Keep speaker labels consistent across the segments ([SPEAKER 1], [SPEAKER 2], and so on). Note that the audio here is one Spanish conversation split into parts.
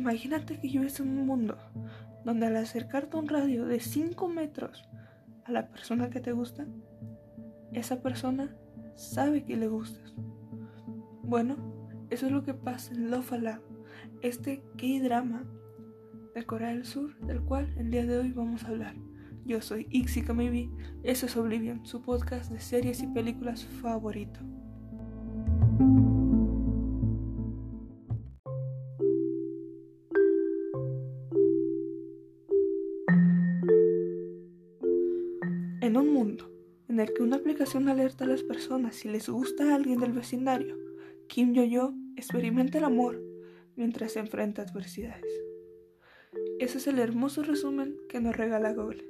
[SPEAKER 1] Imagínate que vives en un mundo donde al acercarte a un radio de 5 metros a la persona que te gusta, esa persona sabe que le gustas. Bueno, eso es lo que pasa en Love este K-drama de Corea del Sur, del cual el día de hoy vamos a hablar. Yo soy Ixi Kamibi, eso es Oblivion, su podcast de series y películas favorito. Aplicación alerta a las personas si les gusta a alguien del vecindario, Kim Yo-yo experimenta el amor mientras se enfrenta adversidades. Ese es el hermoso resumen que nos regala Google.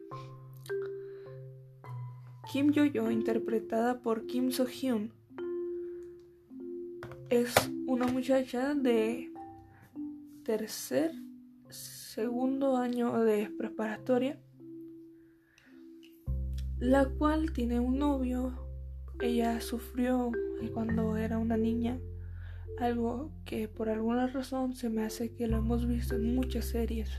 [SPEAKER 1] Kim Yo-yo, interpretada por Kim So-hyun, es una muchacha de tercer, segundo año de preparatoria la cual tiene un novio. Ella sufrió cuando era una niña algo que por alguna razón se me hace que lo hemos visto en muchas series.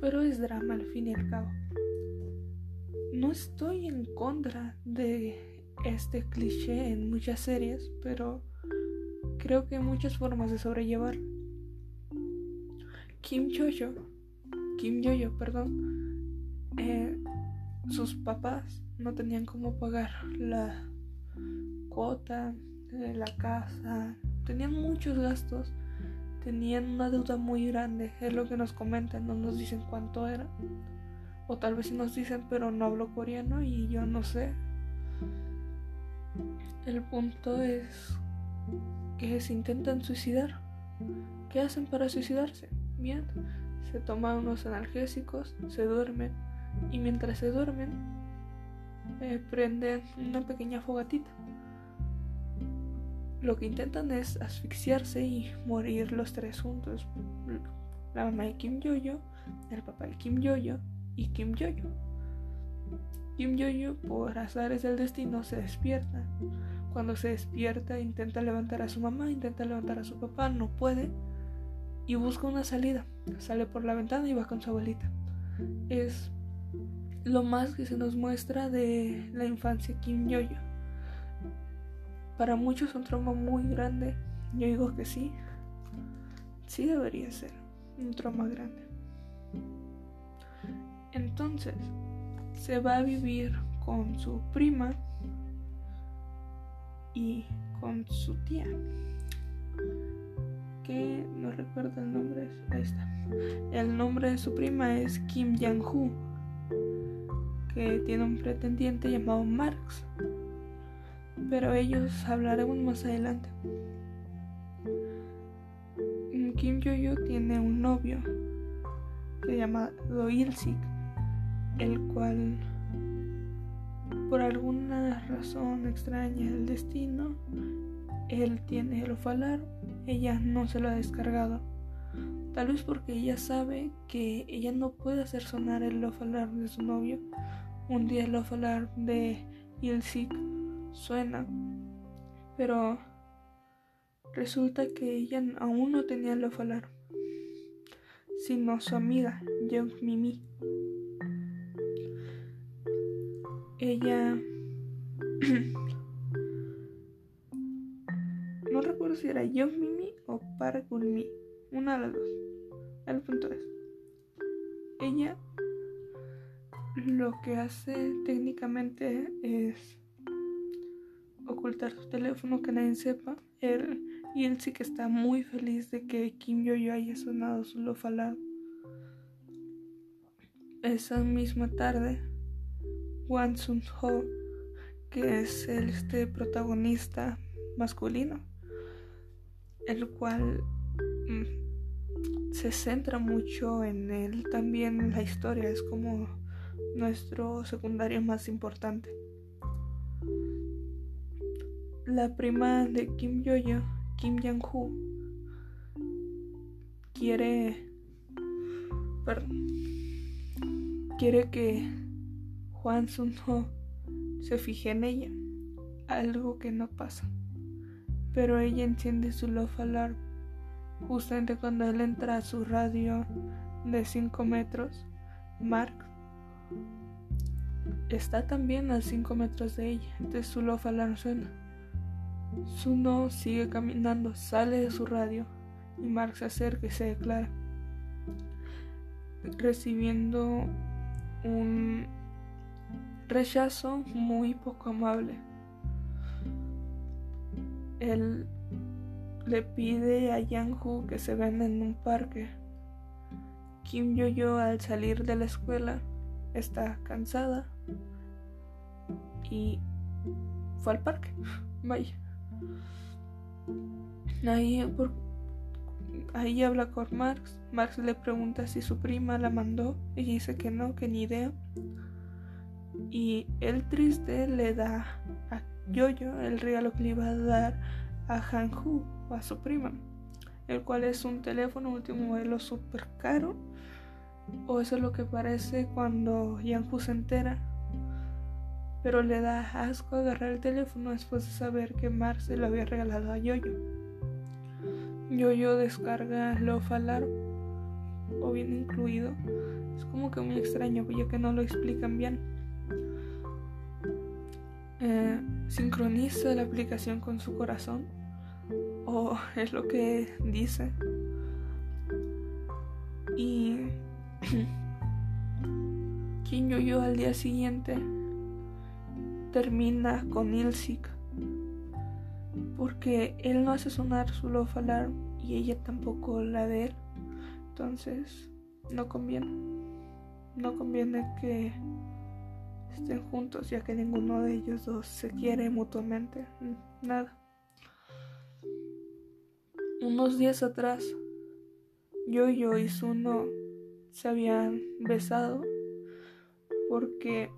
[SPEAKER 1] Pero es drama al fin y al cabo. No estoy en contra de este cliché en muchas series, pero creo que hay muchas formas de sobrellevar. Kim Jojo, Kim Jojo, perdón, eh, sus papás no tenían cómo pagar la cuota de la casa, tenían muchos gastos, tenían una deuda muy grande, es lo que nos comentan, no nos dicen cuánto era, o tal vez sí nos dicen, pero no hablo coreano y yo no sé. El punto es que se intentan suicidar. ¿Qué hacen para suicidarse? Bien, se toman unos analgésicos, se duermen y mientras se duermen eh, prenden una pequeña fogatita. Lo que intentan es asfixiarse y morir los tres juntos. La mamá de Kim Yoyo, el papá de Kim Yoyo y Kim Yoyo. Kim Yoyo, por azares del destino, se despierta. Cuando se despierta, intenta levantar a su mamá, intenta levantar a su papá, no puede y busca una salida. Sale por la ventana y va con su abuelita. Es lo más que se nos muestra de la infancia Kim Yoyo. Para muchos es un trauma muy grande. Yo digo que sí. Sí debería ser un trauma grande. Entonces, se va a vivir con su prima y con su tía. Que no recuerdo el nombre. Ahí está. El nombre de su prima es Kim Yang-hoo que tiene un pretendiente llamado Marx, pero ellos hablaremos más adelante. Kim Yo-yo tiene un novio que llama Ilsik, el cual por alguna razón extraña del destino, él tiene el ofalar, ella no se lo ha descargado. Tal vez porque ella sabe que ella no puede hacer sonar el ofalar de su novio un día el hablar de Ilsik suena, pero resulta que ella aún no tenía el hablar, sino su amiga, Young Mimi. Ella no recuerdo si era Young Mimi o Park una de las dos. El punto es, ella lo que hace técnicamente es ocultar su teléfono que nadie sepa. Él, y él sí que está muy feliz de que Kim Yo-yo haya sonado su lofalado. Esa misma tarde, Wan Sun-ho, que es el, este protagonista masculino, el cual mm, se centra mucho en él también la historia, es como nuestro secundario más importante. La prima de Kim Yoyo, Kim Yang-hoo, quiere perdón, quiere que Juan Sun-ho se fije en ella, algo que no pasa. Pero ella enciende su love alarm justamente cuando él entra a su radio de 5 metros, Mark está también a 5 metros de ella. Entonces su love alarm suena. Suno sigue caminando, sale de su radio y Mark se acerca y se declara, recibiendo un rechazo muy poco amable. Él le pide a Yang Hu que se venda en un parque. Kim Yo Yo al salir de la escuela está cansada y fue al parque. Vaya. Ahí, por, ahí habla con Marx. Marx le pregunta si su prima la mandó y dice que no, que ni idea. Y él triste le da a Yoyo el regalo que le iba a dar a Han-Hu o a su prima, el cual es un teléfono último modelo super caro. O eso es lo que parece cuando Yang-Hu se entera. Pero le da asco agarrar el teléfono después de saber que Mark se lo había regalado a Yoyo. Yoyo descarga Love Alarm o bien incluido. Es como que muy extraño, ya que no lo explican bien. Eh, sincroniza la aplicación con su corazón o es lo que dice. Y Kim Yo al día siguiente termina con Ilsik porque él no hace sonar su love alarm y ella tampoco la de él. Entonces no conviene no conviene que estén juntos ya que ninguno de ellos dos se quiere mutuamente. Nada. Unos días atrás, yo y Suno se habían besado porque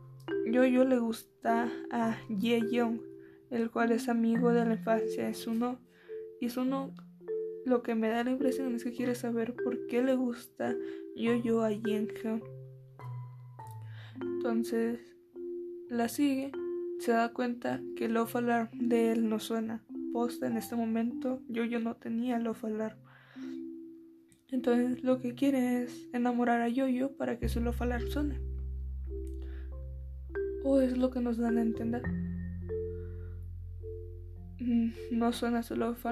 [SPEAKER 1] yo yo le gusta a Ye Young, el cual es amigo de la infancia de Suno. Y Suno lo que me da la impresión es que quiere saber por qué le gusta yo yo a Hyun. Entonces, la sigue, se da cuenta que el love alarm de él no suena. Posta en este momento yo yo no tenía love alarm. Entonces lo que quiere es enamorar a Yoyo para que su love alarm suene. O es lo que nos dan a entender. Mm, no suena su love.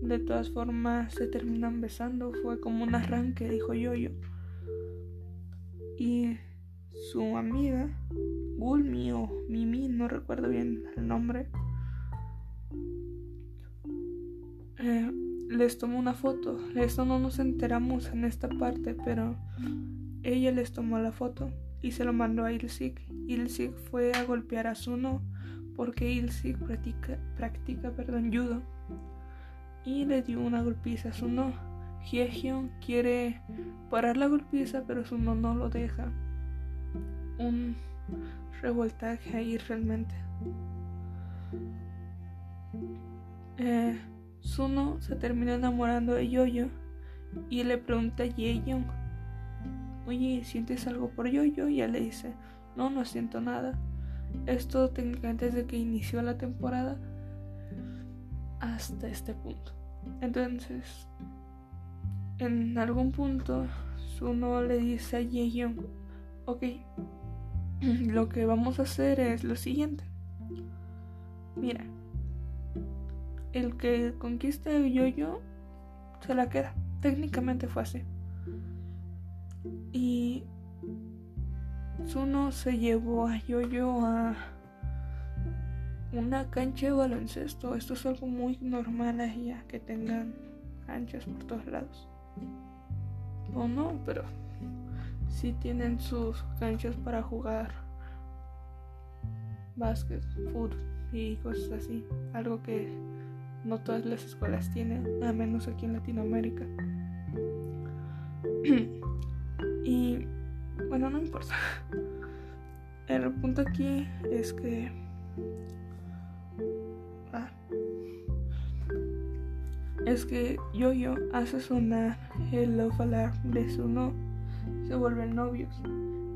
[SPEAKER 1] De todas formas se terminan besando. Fue como un arranque, dijo Yoyo. Y su amiga, Gulmi o Mimi, no recuerdo bien el nombre, eh, les tomó una foto. Eso no nos enteramos en esta parte, pero ella les tomó la foto y se lo mandó a Ilsik. Ilsik fue a golpear a Suno porque Ilsik practica, practica perdón, judo y le dio una golpiza a Suno. Hyehyun quiere parar la golpiza, pero Suno no lo deja un revoltaje ahí realmente. Eh, Suno se termina enamorando de Yoyo y le pregunta a Young oye, ¿sientes algo por Yoyo? Y él le dice, no, no siento nada. Esto técnicamente desde que inició la temporada hasta este punto. Entonces, en algún punto, Suno le dice a Young ok, lo que vamos a hacer es lo siguiente. Mira, el que conquiste el yo-yo se la queda. Técnicamente fue así. Y Zuno se llevó a Yoyo a una cancha de baloncesto. Esto es algo muy normal allá, que tengan canchas por todos lados. O no, pero si tienen sus canchas para jugar básquet, fútbol y cosas así. Algo que no todas las escuelas tienen, a menos aquí en Latinoamérica. y bueno, no importa. El punto aquí es que... Ah, es que Yo-Yo hace sonar el love alarm de su no se vuelven novios.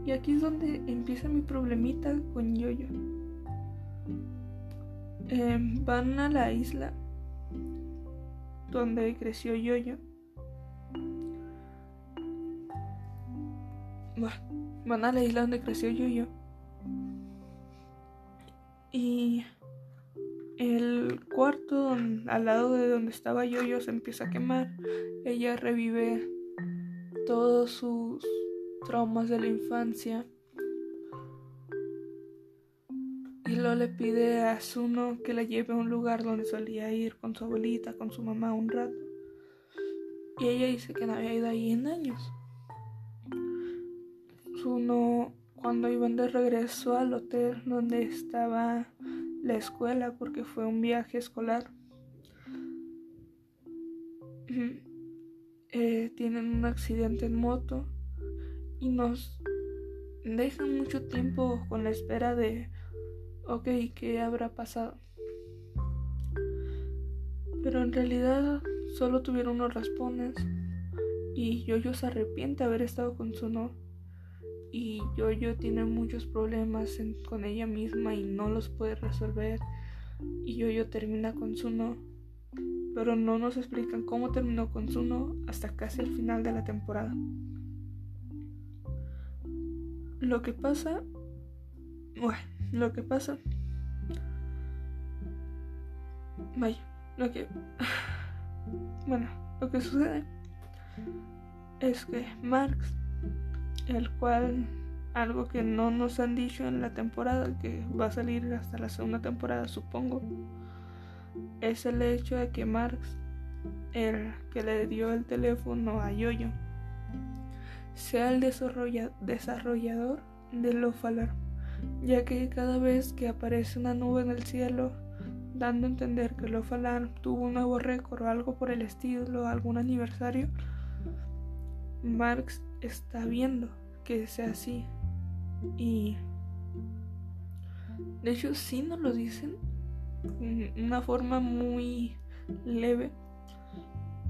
[SPEAKER 1] Y aquí es donde empieza mi problemita con Yoyo. -Yo. van a la isla donde creció Yoyo. Van a la isla donde creció Yoyo. Y el cuarto al lado de donde estaba Yoyo se empieza a quemar. Ella revive todos sus traumas de la infancia. Y luego le pide a Zuno que la lleve a un lugar donde solía ir con su abuelita, con su mamá un rato. Y ella dice que no había ido ahí en años. Zuno, cuando iban de regreso al hotel donde estaba la escuela, porque fue un viaje escolar, eh, tienen un accidente en moto y nos dejan mucho tiempo con la espera de, ok, ¿qué habrá pasado? Pero en realidad solo tuvieron unos raspones y Yoyo se arrepiente de haber estado con su no y Yoyo tiene muchos problemas con ella misma y no los puede resolver. Y Yoyo termina con su no pero no nos explican cómo terminó con su no hasta casi el final de la temporada lo que pasa bueno lo que pasa vaya lo que bueno lo que sucede es que Marx el cual algo que no nos han dicho en la temporada, que va a salir hasta la segunda temporada supongo, es el hecho de que Marx, el que le dio el teléfono a Yoyo, sea el desarrollador de Lofalar, ya que cada vez que aparece una nube en el cielo, dando a entender que Lofalar tuvo un nuevo récord o algo por el estilo, algún aniversario, Marx está viendo que sea así. Y de hecho sí nos lo dicen una forma muy leve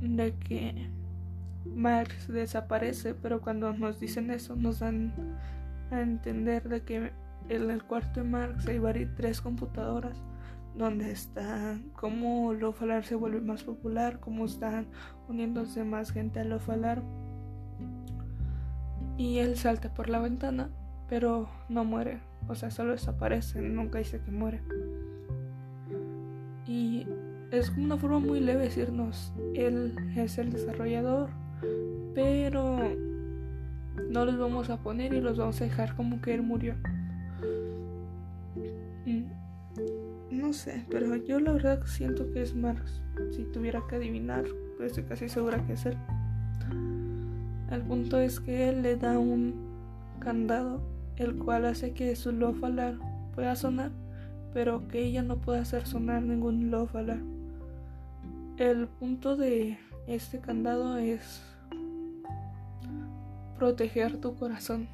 [SPEAKER 1] de que Marx desaparece, pero cuando nos dicen eso nos dan a entender de que en el cuarto de Marx hay varias, tres computadoras donde está cómo lo falar se vuelve más popular, cómo están uniéndose más gente a lo falar y él salta por la ventana, pero no muere, o sea, solo desaparece, nunca dice que muere. Y es una forma muy leve decirnos, él es el desarrollador, pero no los vamos a poner y los vamos a dejar como que él murió. Mm, no sé, pero yo la verdad siento que es Marx. Si tuviera que adivinar, pues estoy casi segura que es él. El punto es que él le da un candado, el cual hace que su love alarm pueda sonar, pero que ella no pueda hacer sonar ningún love alarm. El punto de este candado es proteger tu corazón.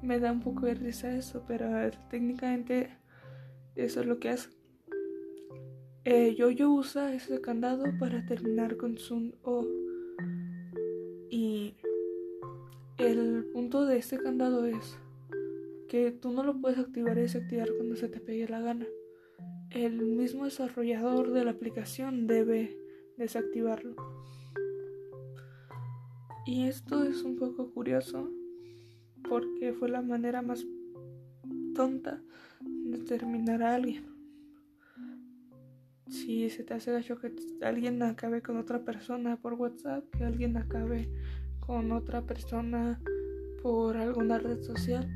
[SPEAKER 1] Me da un poco de risa eso, pero técnicamente eso es lo que hace. Eh, yo yo usa ese candado para terminar con su O. Y el punto de este candado es que tú no lo puedes activar y desactivar cuando se te pegue la gana. El mismo desarrollador de la aplicación debe desactivarlo. Y esto es un poco curioso porque fue la manera más tonta de terminar a alguien. Si se te hace gacho que alguien acabe con otra persona por WhatsApp, que alguien acabe con otra persona por alguna red social,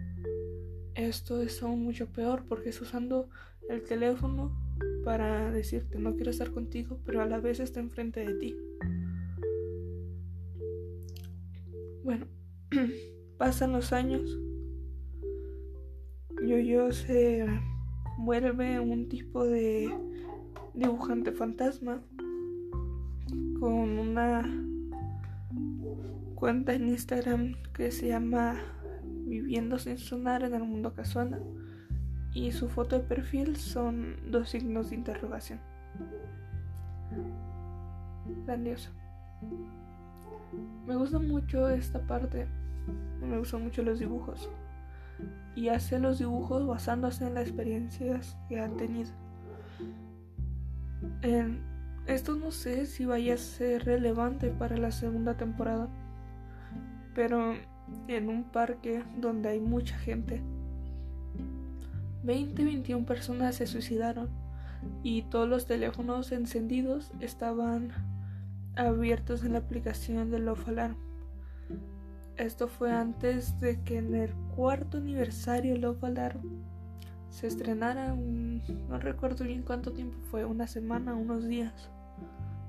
[SPEAKER 1] esto es aún mucho peor porque es usando el teléfono para decirte no quiero estar contigo, pero a la vez está enfrente de ti. Bueno, pasan los años. Yo-Yo se vuelve un tipo de dibujante fantasma con una cuenta en Instagram que se llama Viviendo sin sonar en el mundo casual y su foto de perfil son dos signos de interrogación. Grandioso. Me gusta mucho esta parte, me gustan mucho los dibujos. Y hace los dibujos basándose en las experiencias que han tenido. Esto no sé si vaya a ser relevante para la segunda temporada, pero en un parque donde hay mucha gente, 20-21 personas se suicidaron y todos los teléfonos encendidos estaban abiertos en la aplicación de Love Alarm. Esto fue antes de que en el cuarto aniversario Love Alarm se estrenara, no recuerdo bien cuánto tiempo fue, una semana, unos días.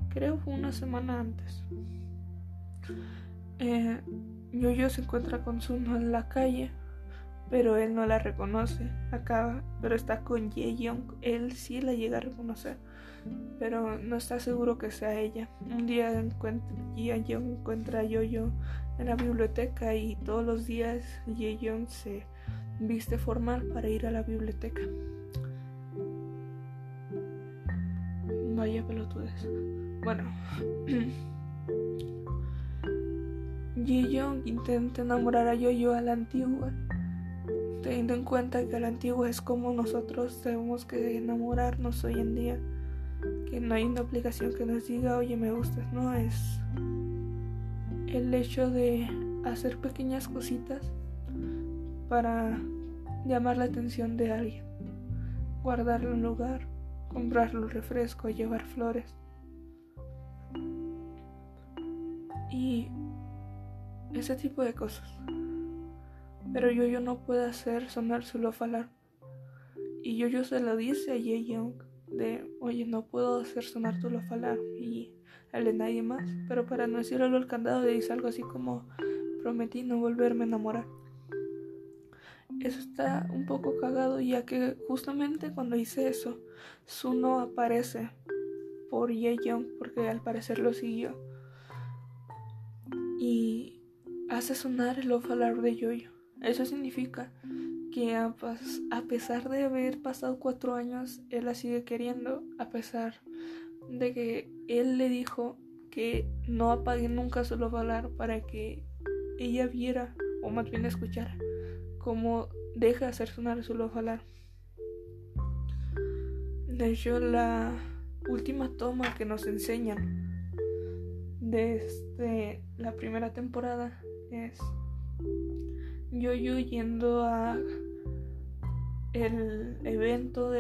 [SPEAKER 1] Creo fue una semana antes. Eh, Yo-Yo se encuentra con Suno en la calle, pero él no la reconoce. Acá, pero está con Ye-Young. Él sí la llega a reconocer, pero no está seguro que sea ella. Un día Ye-Young encuentra a Yo-Yo en la biblioteca y todos los días Ye-Young se viste formal para ir a la biblioteca. Vaya pelotudes. Bueno. Ji-young intenta enamorar a Yo-Yo a la antigua, teniendo en cuenta que la antigua es como nosotros tenemos que enamorarnos hoy en día. Que no hay una aplicación que nos diga, oye, me gustas, no es el hecho de hacer pequeñas cositas para llamar la atención de alguien, guardarle un lugar, comprarle un refresco, llevar flores. Y ese tipo de cosas. Pero yo, yo no puedo hacer sonar su love Y yo, yo se lo dice a Ye Young de, oye, no puedo hacer sonar tu love Y el de nadie más. Pero para no decirlo al candado le dice algo así como, prometí no volverme a enamorar eso está un poco cagado ya que justamente cuando hice eso, Suno aparece por Young porque al parecer lo siguió y hace sonar el off de Yoyo. Eso significa que a, pesar de haber pasado cuatro años, él la sigue queriendo, a pesar de que él le dijo que no apague nunca su love para que ella viera o más bien escuchara cómo deja de hacer sonar su falar. De hecho, la última toma que nos enseñan desde la primera temporada es Yo-Yo yendo a el evento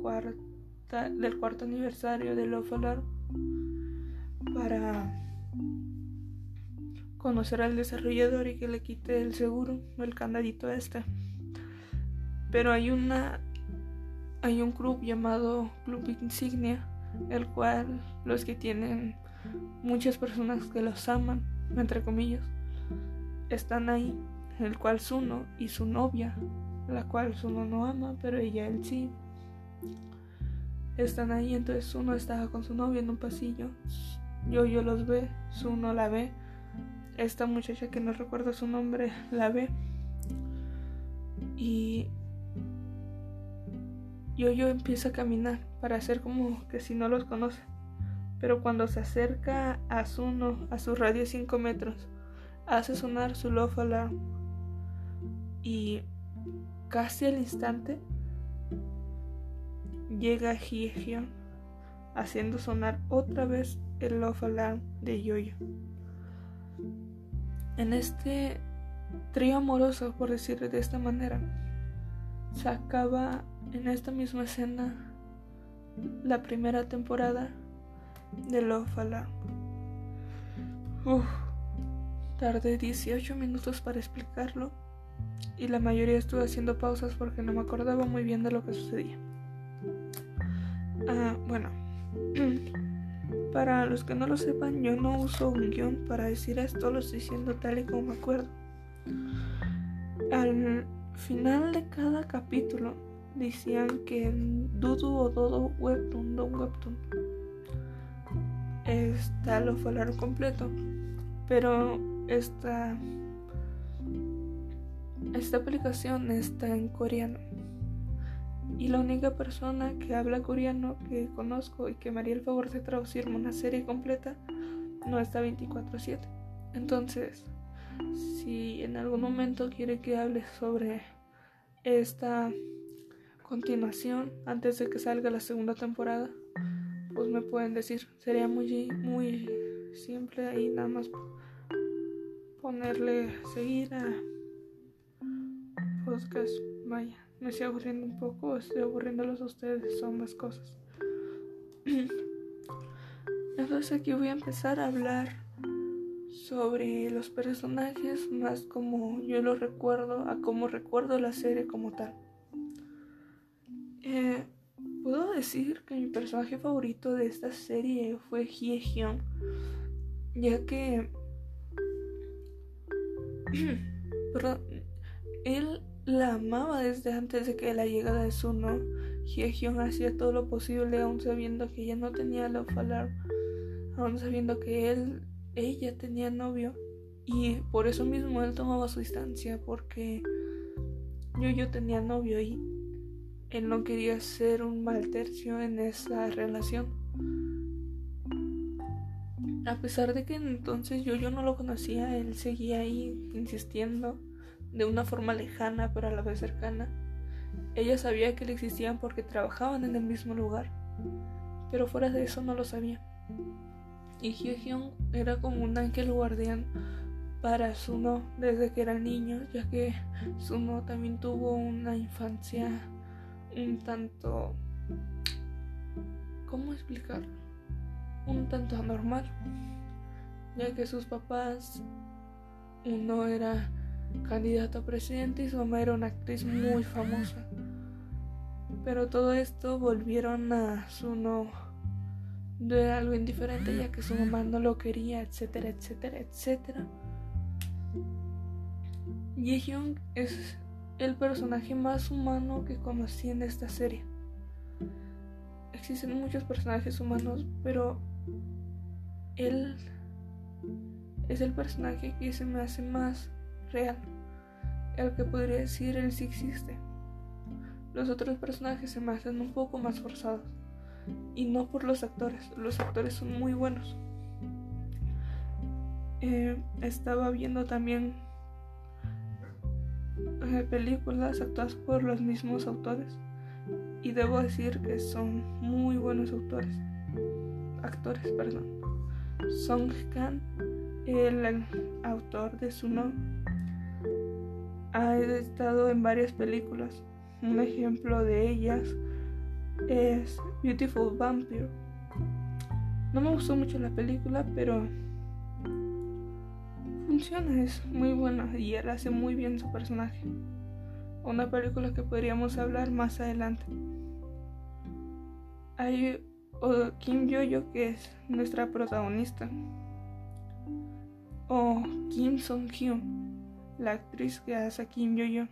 [SPEAKER 1] cuarta del cuarto aniversario de Love para conocer al desarrollador y que le quite el seguro el candadito este. Pero hay una hay un club llamado Club Insignia, el cual los que tienen muchas personas que los aman, entre comillas, están ahí, el cual Suno y su novia, la cual Suno no ama, pero ella él sí. Están ahí, entonces Suno estaba con su novia en un pasillo. Yo yo los ve, Suno la ve esta muchacha que no recuerdo su nombre la ve y yo yo empieza a caminar para hacer como que si no los conoce pero cuando se acerca a Zuno a su radio 5 metros hace sonar su love alarm y casi al instante llega Hyeon haciendo sonar otra vez el love alarm de Yoyo. En este trío amoroso, por decirlo de esta manera, se acaba en esta misma escena la primera temporada de Love Alarm. Tardé 18 minutos para explicarlo y la mayoría estuve haciendo pausas porque no me acordaba muy bien de lo que sucedía. Ah, bueno. Para los que no lo sepan, yo no uso un guion para decir esto, lo estoy diciendo tal y como me acuerdo. Al final de cada capítulo decían que Dudu o Dodo Webtoon, Don Webtoon, está lo falaron completo, pero esta, esta aplicación está en coreano y la única persona que habla coreano que conozco y que me haría el favor de traducirme una serie completa no está 24/7. Entonces, si en algún momento quiere que hable sobre esta continuación antes de que salga la segunda temporada, pues me pueden decir. Sería muy, muy simple ahí nada más ponerle seguir a podcast. Vaya, me estoy aburriendo un poco, estoy aburriéndolos a ustedes, son más cosas. Entonces aquí voy a empezar a hablar sobre los personajes más como yo los recuerdo, a cómo recuerdo la serie como tal. Eh, puedo decir que mi personaje favorito de esta serie fue Hye Hyun, ya que perdón, él la amaba desde antes de que la llegada de Suno. Hye Hyun hacía todo lo posible aún sabiendo que ella no tenía la falar, aún sabiendo que él ella tenía novio y por eso mismo él tomaba su distancia porque yo yo tenía novio y él no quería ser un mal tercio en esa relación. A pesar de que entonces yo yo no lo conocía, él seguía ahí insistiendo de una forma lejana pero a la vez cercana. Ella sabía que le existían porque trabajaban en el mismo lugar, pero fuera de eso no lo sabía. Y Hye era como un ángel guardián para Suno desde que era niño, ya que Suno también tuvo una infancia un tanto... ¿Cómo explicar? Un tanto anormal, ya que sus papás, uno era candidato a presidente y su mamá era una actriz muy famosa. Pero todo esto volvieron a Suno de algo indiferente ya que su mamá no lo quería, etcétera, etcétera, etcétera. Hyun es el personaje más humano que conocí en esta serie. Existen muchos personajes humanos, pero él es el personaje que se me hace más real, el que podría decir él sí existe. Los otros personajes se me hacen un poco más forzados y no por los actores. Los actores son muy buenos. Eh, estaba viendo también eh, películas actuadas por los mismos autores y debo decir que son muy buenos autores. Actores, perdón. Song Kang, el autor de Suno, ha estado en varias películas. Un ejemplo de ellas es Beautiful Vampire. No me gustó mucho la película, pero funciona, es muy buena y él hace muy bien su personaje. Una película que podríamos hablar más adelante. Hay Kim Yo-yo que es nuestra protagonista. O Kim Song-hyun, la actriz que hace Kim Yo-yo.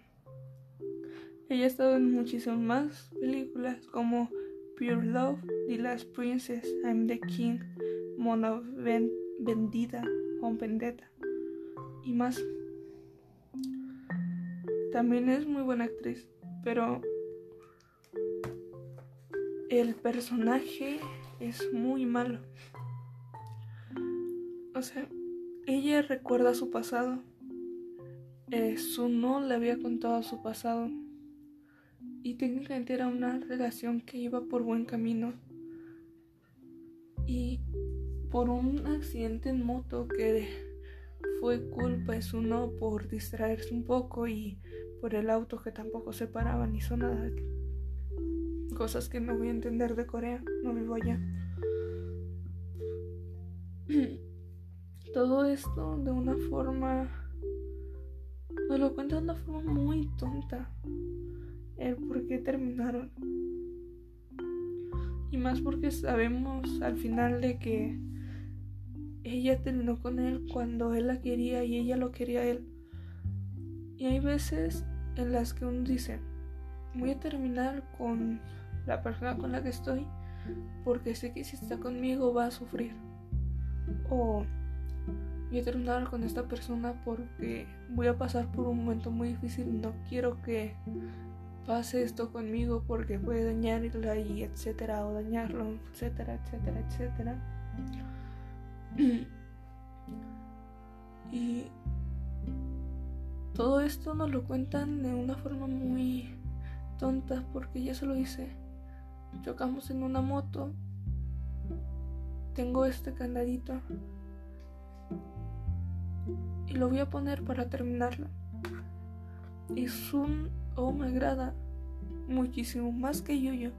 [SPEAKER 1] Ella ha estado en muchísimas más películas como Pure Love, The Last Princess, I'm the King, Mona Vendida, Home Vendetta y más. También es muy buena actriz, pero el personaje es muy malo. O sea, ella recuerda su pasado. Eh, su no le había contado su pasado y técnicamente era una relación que iba por buen camino. Y por un accidente en moto que fue culpa es uno por distraerse un poco y por el auto que tampoco se paraba ni hizo nada. Cosas que no voy a entender de Corea, no vivo allá. Todo esto de una forma... Nos lo cuenta de una forma muy tonta el por qué terminaron. Y más porque sabemos al final de que ella terminó con él cuando él la quería y ella lo quería a él. Y hay veces en las que uno dice, voy a terminar con la persona con la que estoy porque sé que si está conmigo va a sufrir. O a terminar con esta persona porque voy a pasar por un momento muy difícil no quiero que pase esto conmigo porque puede dañarla y etcétera, o dañarlo, etcétera, etcétera, etcétera. y todo esto nos lo cuentan de una forma muy tonta porque ya se lo hice. Chocamos en una moto tengo este candadito y lo voy a poner para terminarla. Es un... Oh, me agrada muchísimo más que Yoyo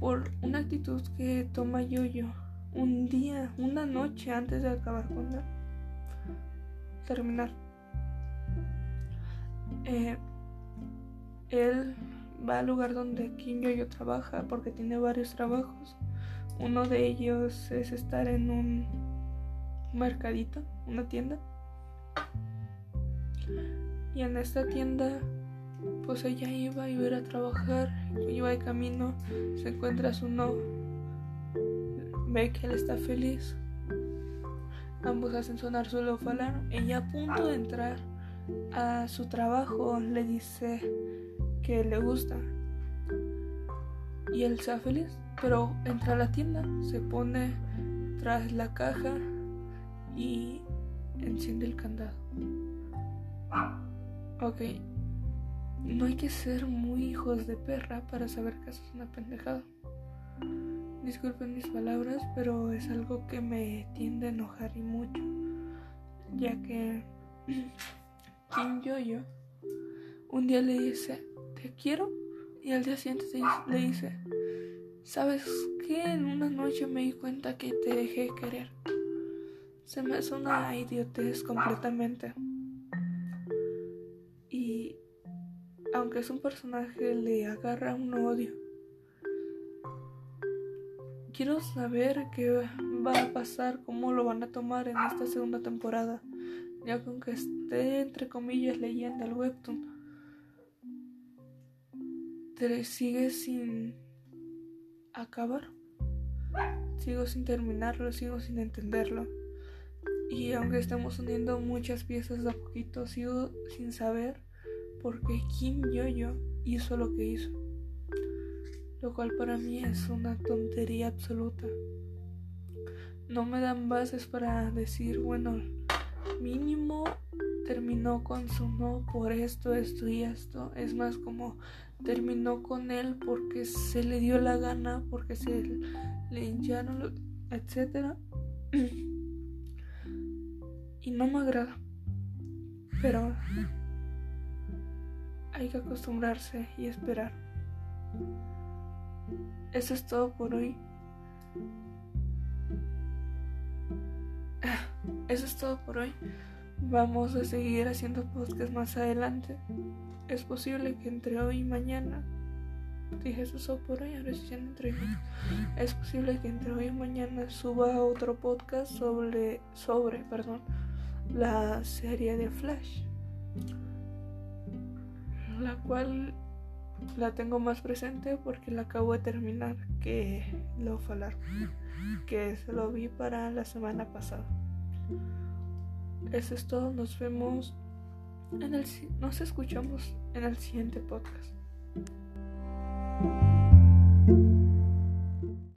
[SPEAKER 1] por una actitud que toma Yoyo un día, una noche antes de acabar con la terminar. Eh, él va al lugar donde Kim Yoyo trabaja porque tiene varios trabajos. Uno de ellos es estar en un mercadito, una tienda. Y en esta tienda, pues ella iba, iba a ir a trabajar, iba de camino, se encuentra a su no, ve que él está feliz. Ambos hacen sonar su alarma. Ella a punto de entrar a su trabajo le dice que le gusta. Y él está feliz, pero entra a la tienda, se pone tras la caja y enciende el candado. Ok. No hay que ser muy hijos de perra para saber que eso es una pendejada. Disculpen mis palabras, pero es algo que me tiende a enojar y mucho, ya que Kim Yoyo un día le dice, te quiero, y al día siguiente le dice, ¿sabes qué? En una noche me di cuenta que te dejé querer. Se me hace una idiotez completamente. aunque es un personaje, le agarra un odio. Quiero saber qué va a pasar, cómo lo van a tomar en esta segunda temporada, ya que aunque esté entre comillas leyendo el webtoon, te sigue sin acabar. Sigo sin terminarlo, sigo sin entenderlo. Y aunque estamos uniendo muchas piezas de a poquito, sigo sin saber porque Kim Yo-Yo hizo lo que hizo, lo cual para mí es una tontería absoluta. No me dan bases para decir, bueno, mínimo terminó con su no por esto, esto y esto. Es más como terminó con él porque se le dio la gana, porque se le hincharon, etc. y no me agrada. Pero hay que acostumbrarse y esperar. Eso es todo por hoy. Eso es todo por hoy. Vamos a seguir haciendo podcast más adelante. Es posible que entre hoy y mañana. Dije eso solo por hoy, ahora sí ya entre Es posible que entre hoy y mañana suba otro podcast sobre, sobre, perdón, la serie de Flash la cual la tengo más presente porque la acabo de terminar que lo falar que se lo vi para la semana pasada. Eso es todo, nos vemos en el nos escuchamos en el siguiente podcast.